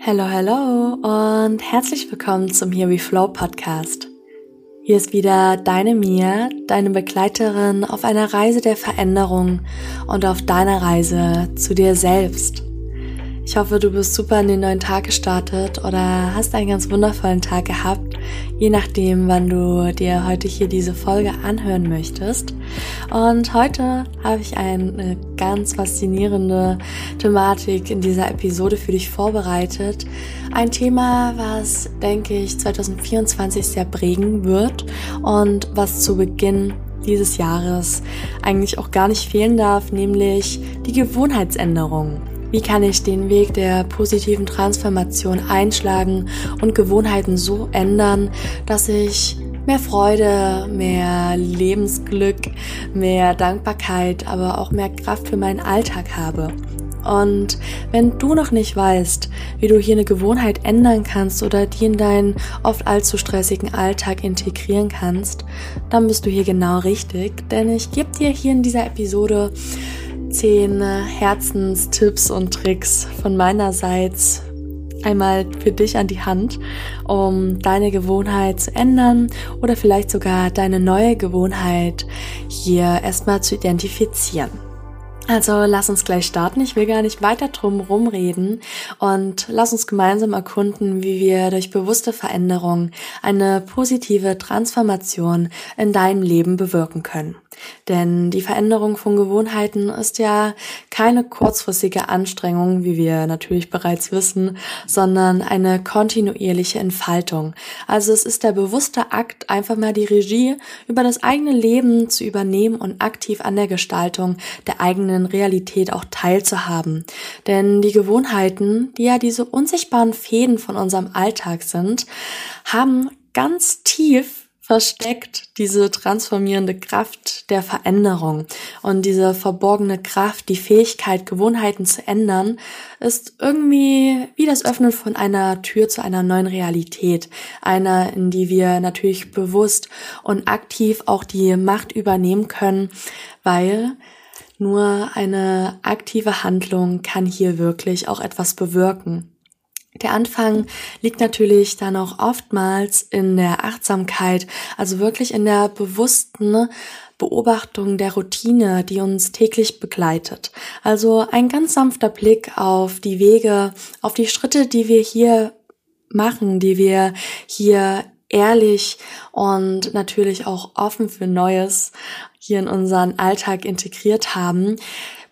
Hallo, hallo und herzlich willkommen zum Here We Flow Podcast. Hier ist wieder deine Mia, deine Begleiterin auf einer Reise der Veränderung und auf deiner Reise zu dir selbst. Ich hoffe, du bist super in den neuen Tag gestartet oder hast einen ganz wundervollen Tag gehabt, je nachdem, wann du dir heute hier diese Folge anhören möchtest. Und heute habe ich eine ganz faszinierende Thematik in dieser Episode für dich vorbereitet. Ein Thema, was, denke ich, 2024 sehr prägen wird und was zu Beginn dieses Jahres eigentlich auch gar nicht fehlen darf, nämlich die Gewohnheitsänderung. Wie kann ich den Weg der positiven Transformation einschlagen und Gewohnheiten so ändern, dass ich mehr Freude, mehr Lebensglück, mehr Dankbarkeit, aber auch mehr Kraft für meinen Alltag habe? Und wenn du noch nicht weißt, wie du hier eine Gewohnheit ändern kannst oder die in deinen oft allzu stressigen Alltag integrieren kannst, dann bist du hier genau richtig, denn ich gebe dir hier in dieser Episode zehn Herzenstipps und Tricks von meinerseits einmal für dich an die Hand, um deine Gewohnheit zu ändern oder vielleicht sogar deine neue Gewohnheit hier erstmal zu identifizieren. Also lass uns gleich starten. Ich will gar nicht weiter drum rumreden und lass uns gemeinsam erkunden, wie wir durch bewusste Veränderung eine positive Transformation in deinem Leben bewirken können. Denn die Veränderung von Gewohnheiten ist ja keine kurzfristige Anstrengung, wie wir natürlich bereits wissen, sondern eine kontinuierliche Entfaltung. Also es ist der bewusste Akt, einfach mal die Regie über das eigene Leben zu übernehmen und aktiv an der Gestaltung der eigenen Realität auch teilzuhaben. Denn die Gewohnheiten, die ja diese unsichtbaren Fäden von unserem Alltag sind, haben ganz tief versteckt diese transformierende Kraft der Veränderung. Und diese verborgene Kraft, die Fähigkeit, Gewohnheiten zu ändern, ist irgendwie wie das Öffnen von einer Tür zu einer neuen Realität. Einer, in die wir natürlich bewusst und aktiv auch die Macht übernehmen können, weil nur eine aktive Handlung kann hier wirklich auch etwas bewirken. Der Anfang liegt natürlich dann auch oftmals in der Achtsamkeit, also wirklich in der bewussten Beobachtung der Routine, die uns täglich begleitet. Also ein ganz sanfter Blick auf die Wege, auf die Schritte, die wir hier machen, die wir hier ehrlich und natürlich auch offen für Neues hier in unseren Alltag integriert haben,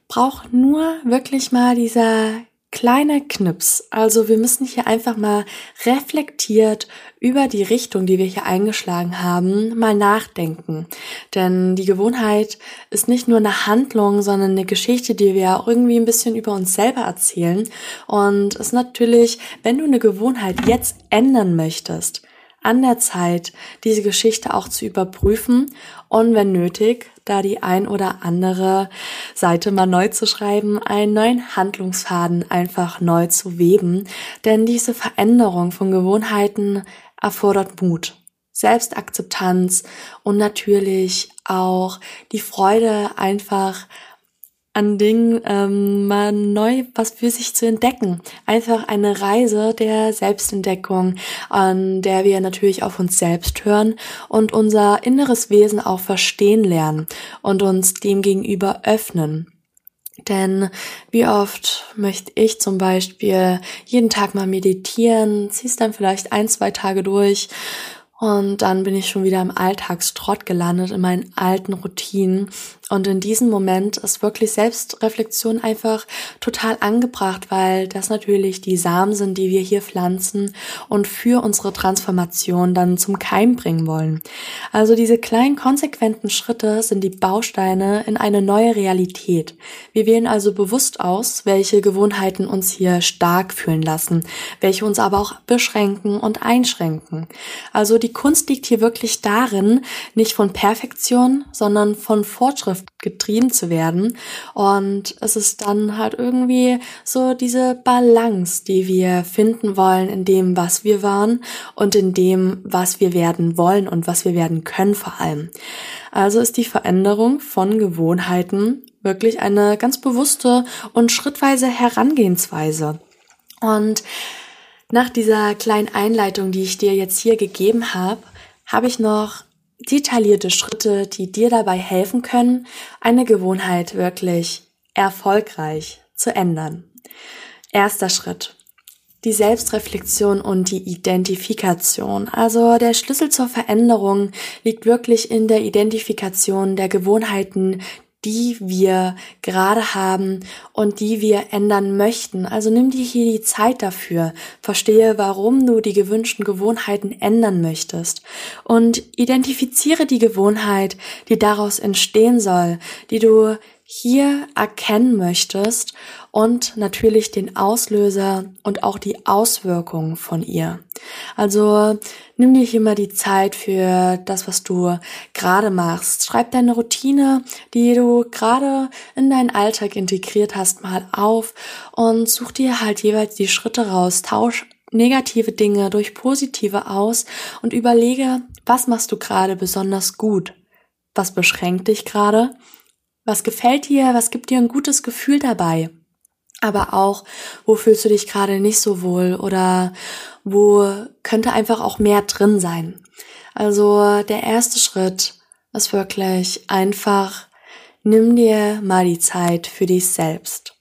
braucht nur wirklich mal dieser kleine Knips. Also wir müssen hier einfach mal reflektiert über die Richtung, die wir hier eingeschlagen haben, mal nachdenken. Denn die Gewohnheit ist nicht nur eine Handlung, sondern eine Geschichte, die wir irgendwie ein bisschen über uns selber erzählen. Und es ist natürlich, wenn du eine Gewohnheit jetzt ändern möchtest, an der Zeit, diese Geschichte auch zu überprüfen und wenn nötig, da die ein oder andere Seite mal neu zu schreiben, einen neuen Handlungsfaden einfach neu zu weben. Denn diese Veränderung von Gewohnheiten erfordert Mut. Selbstakzeptanz und natürlich auch die Freude einfach an Dingen ähm, mal neu was für sich zu entdecken. Einfach eine Reise der Selbstentdeckung, an der wir natürlich auf uns selbst hören und unser inneres Wesen auch verstehen lernen und uns dem gegenüber öffnen. Denn wie oft möchte ich zum Beispiel jeden Tag mal meditieren, ziehst dann vielleicht ein, zwei Tage durch und dann bin ich schon wieder im Alltagstrott gelandet, in meinen alten Routinen. Und in diesem Moment ist wirklich Selbstreflexion einfach total angebracht, weil das natürlich die Samen sind, die wir hier pflanzen und für unsere Transformation dann zum Keim bringen wollen. Also diese kleinen konsequenten Schritte sind die Bausteine in eine neue Realität. Wir wählen also bewusst aus, welche Gewohnheiten uns hier stark fühlen lassen, welche uns aber auch beschränken und einschränken. Also die Kunst liegt hier wirklich darin, nicht von Perfektion, sondern von Fortschritt getrieben zu werden. Und es ist dann halt irgendwie so diese Balance, die wir finden wollen in dem, was wir waren und in dem, was wir werden wollen und was wir werden können vor allem. Also ist die Veränderung von Gewohnheiten wirklich eine ganz bewusste und schrittweise Herangehensweise. Und Nach dieser kleinen Einleitung, die ich dir jetzt hier gegeben habe, habe ich noch detaillierte Schritte, die dir dabei helfen können, eine Gewohnheit wirklich erfolgreich zu ändern. Erster Schritt. Die Selbstreflexion und die Identifikation. Also der Schlüssel zur Veränderung liegt wirklich in der Identifikation der Gewohnheiten, die wir gerade haben und die wir ändern möchten. Also nimm dir hier die Zeit dafür. Verstehe, warum du die gewünschten Gewohnheiten ändern möchtest. Und identifiziere die Gewohnheit, die daraus entstehen soll, die du hier erkennen möchtest und natürlich den Auslöser und auch die Auswirkungen von ihr. Also nimm dir hier mal die Zeit für das, was du gerade machst. Schreib deine Routine, die du gerade in deinen Alltag integriert hast, mal auf und such dir halt jeweils die Schritte raus. Tausch negative Dinge durch positive aus und überlege, was machst du gerade besonders gut? Was beschränkt dich gerade? Was gefällt dir? Was gibt dir ein gutes Gefühl dabei? Aber auch, wo fühlst du dich gerade nicht so wohl oder wo könnte einfach auch mehr drin sein? Also der erste Schritt ist wirklich einfach, nimm dir mal die Zeit für dich selbst.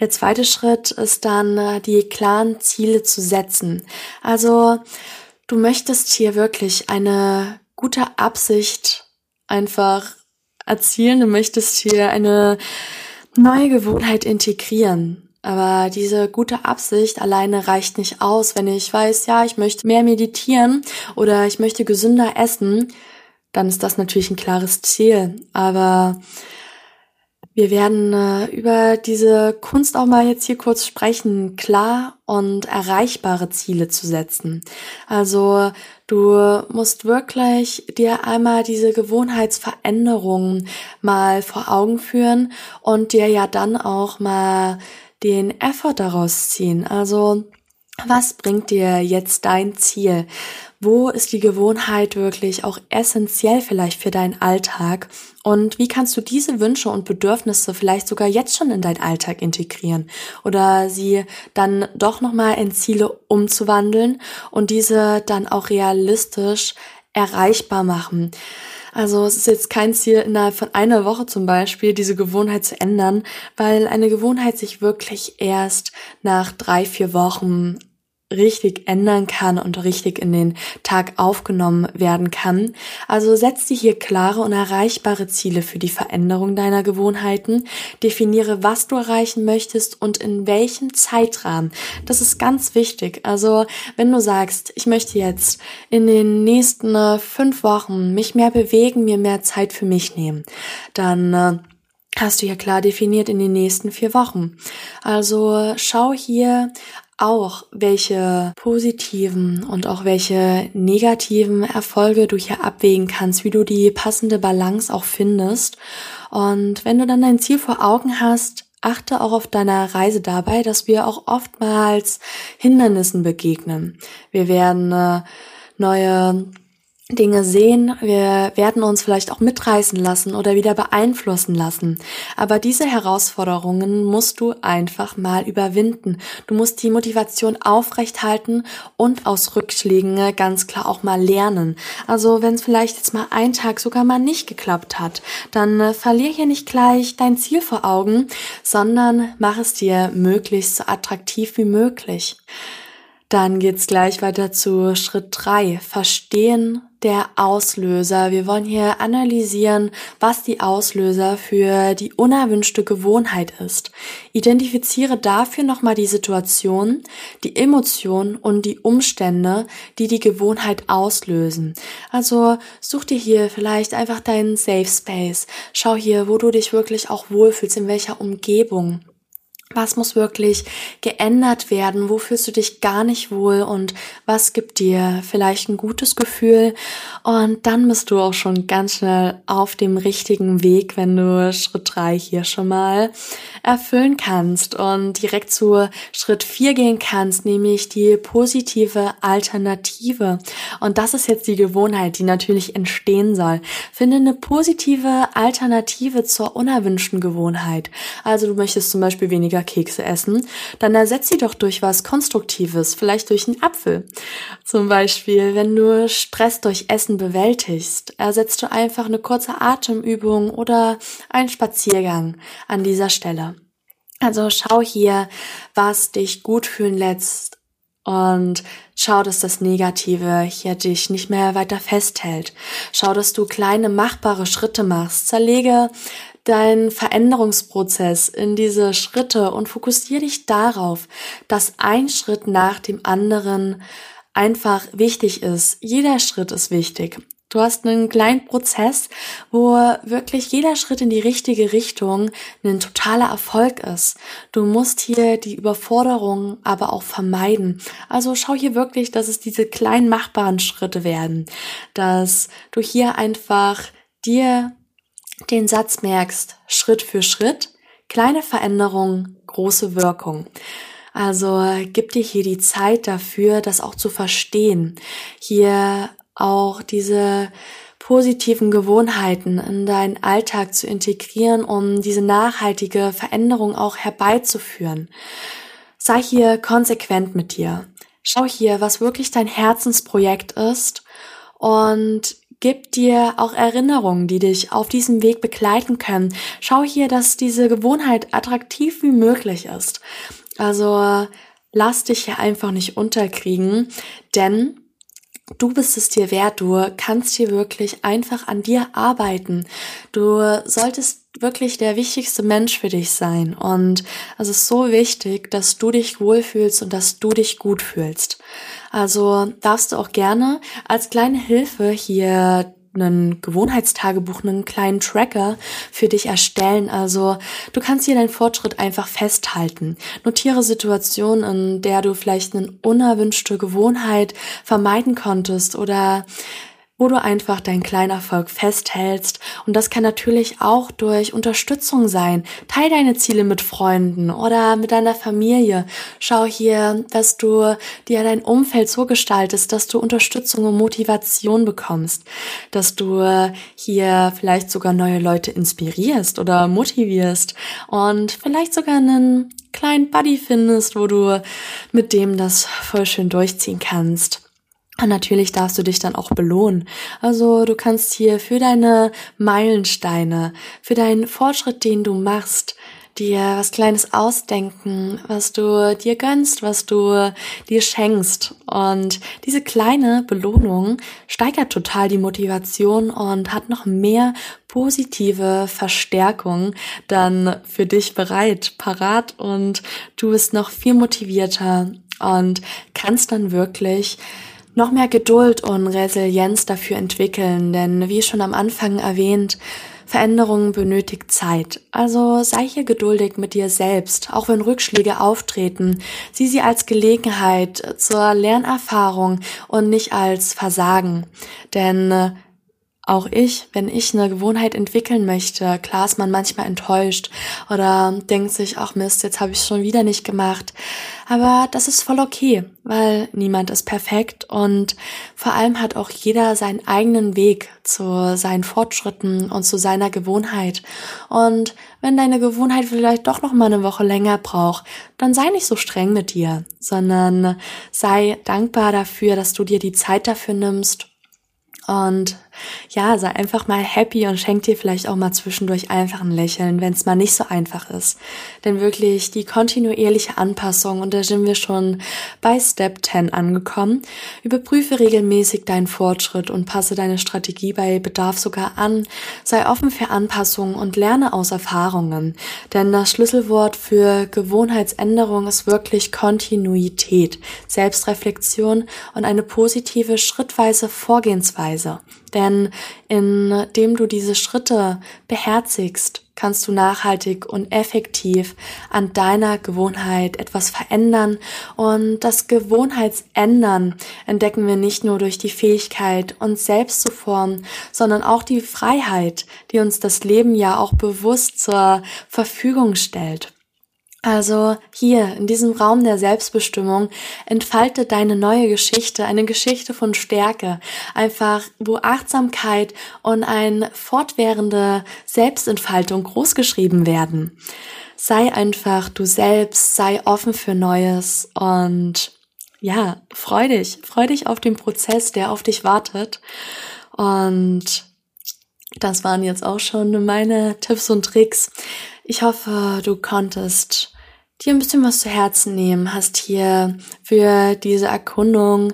Der zweite Schritt ist dann, die klaren Ziele zu setzen. Also du möchtest hier wirklich eine gute Absicht einfach erzielen. Du möchtest hier eine neue Gewohnheit integrieren. Aber diese gute Absicht alleine reicht nicht aus. Wenn ich weiß, ja, ich möchte mehr meditieren oder ich möchte gesünder essen, dann ist das natürlich ein klares Ziel. Aber wir werden äh, über diese Kunst auch mal jetzt hier kurz sprechen, klar und erreichbare Ziele zu setzen. Also du musst wirklich dir einmal diese Gewohnheitsveränderungen mal vor Augen führen und dir ja dann auch mal den Effort daraus ziehen. Also was bringt dir jetzt dein Ziel? Wo ist die Gewohnheit wirklich auch essentiell vielleicht für deinen Alltag? Und wie kannst du diese Wünsche und Bedürfnisse vielleicht sogar jetzt schon in deinen Alltag integrieren? Oder sie dann doch nochmal in Ziele umzuwandeln und diese dann auch realistisch erreichbar machen? Also es ist jetzt kein Ziel, innerhalb von einer Woche zum Beispiel diese Gewohnheit zu ändern, weil eine Gewohnheit sich wirklich erst nach drei, vier Wochen richtig ändern kann und richtig in den Tag aufgenommen werden kann. Also setz dir hier klare und erreichbare Ziele für die Veränderung deiner Gewohnheiten. Definiere, was du erreichen möchtest und in welchem Zeitrahmen. Das ist ganz wichtig. Also wenn du sagst, ich möchte jetzt in den nächsten äh, fünf Wochen mich mehr bewegen, mir mehr Zeit für mich nehmen, dann äh, hast du ja klar definiert in den nächsten vier Wochen. Also schau hier auch, welche positiven und auch welche negativen Erfolge du hier abwägen kannst, wie du die passende Balance auch findest. Und wenn du dann dein Ziel vor Augen hast, achte auch auf deiner Reise dabei, dass wir auch oftmals Hindernissen begegnen. Wir werden äh, neue Dinge sehen, wir werden uns vielleicht auch mitreißen lassen oder wieder beeinflussen lassen. Aber diese Herausforderungen musst du einfach mal überwinden. Du musst die Motivation aufrechthalten und aus Rückschlägen ganz klar auch mal lernen. Also wenn es vielleicht jetzt mal einen Tag sogar mal nicht geklappt hat, dann äh, verlier hier nicht gleich dein Ziel vor Augen, sondern mach es dir möglichst so attraktiv wie möglich. Dann geht's gleich weiter zu Schritt drei: Verstehen der Auslöser. Wir wollen hier analysieren, was die Auslöser für die unerwünschte Gewohnheit ist. Identifiziere dafür nochmal die Situation, die Emotionen und die Umstände, die die Gewohnheit auslösen. Also such dir hier vielleicht einfach deinen Safe Space. Schau hier, wo du dich wirklich auch wohlfühlst, in welcher Umgebung. Was muss wirklich geändert werden? Wo fühlst du dich gar nicht wohl? Und was gibt dir vielleicht ein gutes Gefühl? Und dann bist du auch schon ganz schnell auf dem richtigen Weg, wenn du Schritt drei hier schon mal erfüllen kannst und direkt zu Schritt vier gehen kannst, nämlich die positive Alternative. Und das ist jetzt die Gewohnheit, die natürlich entstehen soll. Finde eine positive Alternative zur unerwünschten Gewohnheit. Also du möchtest zum Beispiel weniger weniger Kekse essen, dann ersetz sie doch durch was Konstruktives, vielleicht durch einen Apfel. Zum Beispiel, wenn du Stress durch Essen bewältigst, ersetzt du einfach eine kurze Atemübung oder einen Spaziergang an dieser Stelle. Also schau hier, was dich gut fühlen lässt und schau, dass das Negative hier dich nicht mehr weiter festhält. Schau, dass du kleine machbare Schritte machst. Zerlege deinen Veränderungsprozess in diese Schritte und fokussiere dich darauf, dass ein Schritt nach dem anderen einfach wichtig ist. Jeder Schritt ist wichtig. Du hast einen kleinen Prozess, wo wirklich jeder Schritt in die richtige Richtung ein totaler Erfolg ist. Du musst hier die Überforderung aber auch vermeiden. Also schau hier wirklich, dass es diese kleinen machbaren Schritte werden, dass du hier einfach dir den Satz merkst, Schritt für Schritt, kleine Veränderung, große Wirkung. Also gib dir hier die Zeit dafür, das auch zu verstehen. Hier auch diese positiven Gewohnheiten in deinen Alltag zu integrieren, um diese nachhaltige Veränderung auch herbeizuführen. Sei hier konsequent mit dir. Schau hier, was wirklich dein Herzensprojekt ist und gib dir auch Erinnerungen, die dich auf diesem Weg begleiten können. Schau hier, dass diese Gewohnheit attraktiv wie möglich ist. Also lass dich hier einfach nicht unterkriegen, denn Du bist es dir wert, du kannst hier wirklich einfach an dir arbeiten. Du solltest wirklich der wichtigste Mensch für dich sein. Und es ist so wichtig, dass du dich wohlfühlst und dass du dich gut fühlst. Also darfst du auch gerne als kleine Hilfe hier einen Gewohnheitstagebuch, einen kleinen Tracker für dich erstellen. Also du kannst hier deinen Fortschritt einfach festhalten. Notiere Situationen, in der du vielleicht eine unerwünschte Gewohnheit vermeiden konntest oder wo du einfach deinen kleinen Erfolg festhältst. Und das kann natürlich auch durch Unterstützung sein. Teil deine Ziele mit Freunden oder mit deiner Familie. Schau hier, dass du dir dein Umfeld so gestaltest, dass du Unterstützung und Motivation bekommst. Dass du hier vielleicht sogar neue Leute inspirierst oder motivierst und vielleicht sogar einen kleinen Buddy findest, wo du mit dem das voll schön durchziehen kannst. Und natürlich darfst du dich dann auch belohnen. Also du kannst hier für deine Meilensteine, für deinen Fortschritt, den du machst, dir was Kleines ausdenken, was du dir gönnst, was du dir schenkst. Und diese kleine Belohnung steigert total die Motivation und hat noch mehr positive Verstärkung dann für dich bereit, parat und du bist noch viel motivierter und kannst dann wirklich noch mehr Geduld und Resilienz dafür entwickeln, denn wie schon am Anfang erwähnt, Veränderung benötigt Zeit. Also sei hier geduldig mit dir selbst, auch wenn Rückschläge auftreten. Sieh sie als Gelegenheit zur Lernerfahrung und nicht als Versagen. Denn auch ich, wenn ich eine Gewohnheit entwickeln möchte, klar ist man manchmal enttäuscht oder denkt sich, ach Mist, jetzt habe ich schon wieder nicht gemacht. Aber das ist voll okay, weil niemand ist perfekt und vor allem hat auch jeder seinen eigenen Weg zu seinen Fortschritten und zu seiner Gewohnheit. Und wenn deine Gewohnheit vielleicht doch noch mal eine Woche länger braucht, dann sei nicht so streng mit dir, sondern sei dankbar dafür, dass du dir die Zeit dafür nimmst und ja, sei einfach mal happy und schenk dir vielleicht auch mal zwischendurch einfach ein Lächeln, wenn es mal nicht so einfach ist. Denn wirklich die kontinuierliche Anpassung, und da sind wir schon bei Step 10 angekommen, überprüfe regelmäßig deinen Fortschritt und passe deine Strategie bei Bedarf sogar an. Sei offen für Anpassungen und lerne aus Erfahrungen. Denn das Schlüsselwort für Gewohnheitsänderung ist wirklich Kontinuität, Selbstreflexion und eine positive schrittweise Vorgehensweise. Denn indem du diese Schritte beherzigst, kannst du nachhaltig und effektiv an deiner Gewohnheit etwas verändern. Und das Gewohnheitsändern entdecken wir nicht nur durch die Fähigkeit, uns selbst zu formen, sondern auch die Freiheit, die uns das Leben ja auch bewusst zur Verfügung stellt. Also hier in diesem Raum der Selbstbestimmung entfalte deine neue Geschichte, eine Geschichte von Stärke, einfach wo Achtsamkeit und eine fortwährende Selbstentfaltung großgeschrieben werden. Sei einfach du selbst, sei offen für Neues und ja, freu dich, freu dich auf den Prozess, der auf dich wartet. Und das waren jetzt auch schon meine Tipps und Tricks. Ich hoffe, du konntest dir ein bisschen was zu Herzen nehmen, hast hier für diese Erkundung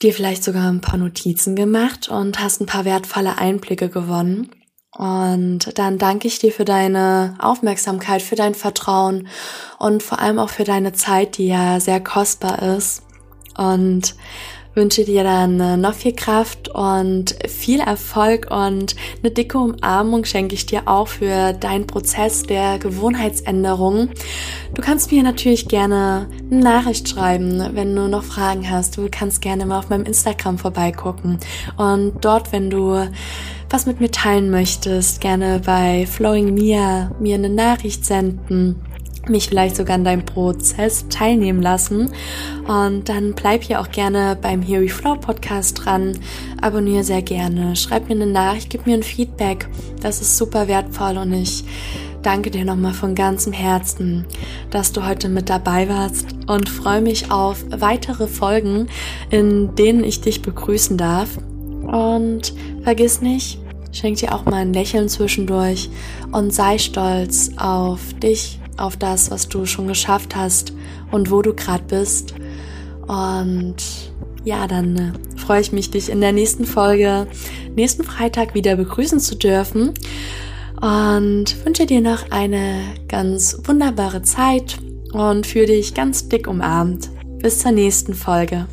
dir vielleicht sogar ein paar Notizen gemacht und hast ein paar wertvolle Einblicke gewonnen. Und dann danke ich dir für deine Aufmerksamkeit, für dein Vertrauen und vor allem auch für deine Zeit, die ja sehr kostbar ist. Und wünsche dir dann äh, noch viel Kraft und viel Erfolg und eine dicke Umarmung schenke ich dir auch für deinen Prozess der Gewohnheitsänderung. Du kannst mir natürlich gerne eine Nachricht schreiben, wenn du noch Fragen hast. Du kannst gerne mal auf meinem Instagram vorbeigucken und dort, wenn du was mit mir teilen möchtest, gerne bei Flowing Mia mir eine Nachricht senden mich vielleicht sogar an deinem Prozess teilnehmen lassen. Und dann bleib hier auch gerne beim Here We Flow Podcast dran. Abonniere sehr gerne. Schreib mir eine Nachricht, gib mir ein Feedback. Das ist super wertvoll und ich danke dir nochmal von ganzem Herzen, dass du heute mit dabei warst und freue mich auf weitere Folgen, in denen ich dich begrüßen darf. Und vergiss nicht, schenk dir auch mal ein Lächeln zwischendurch und sei stolz auf dich auf das, was du schon geschafft hast und wo du gerade bist. Und ja, dann äh, freue ich mich, dich in der nächsten Folge, nächsten Freitag wieder begrüßen zu dürfen. Und wünsche dir noch eine ganz wunderbare Zeit und fühle dich ganz dick umarmt. Bis zur nächsten Folge.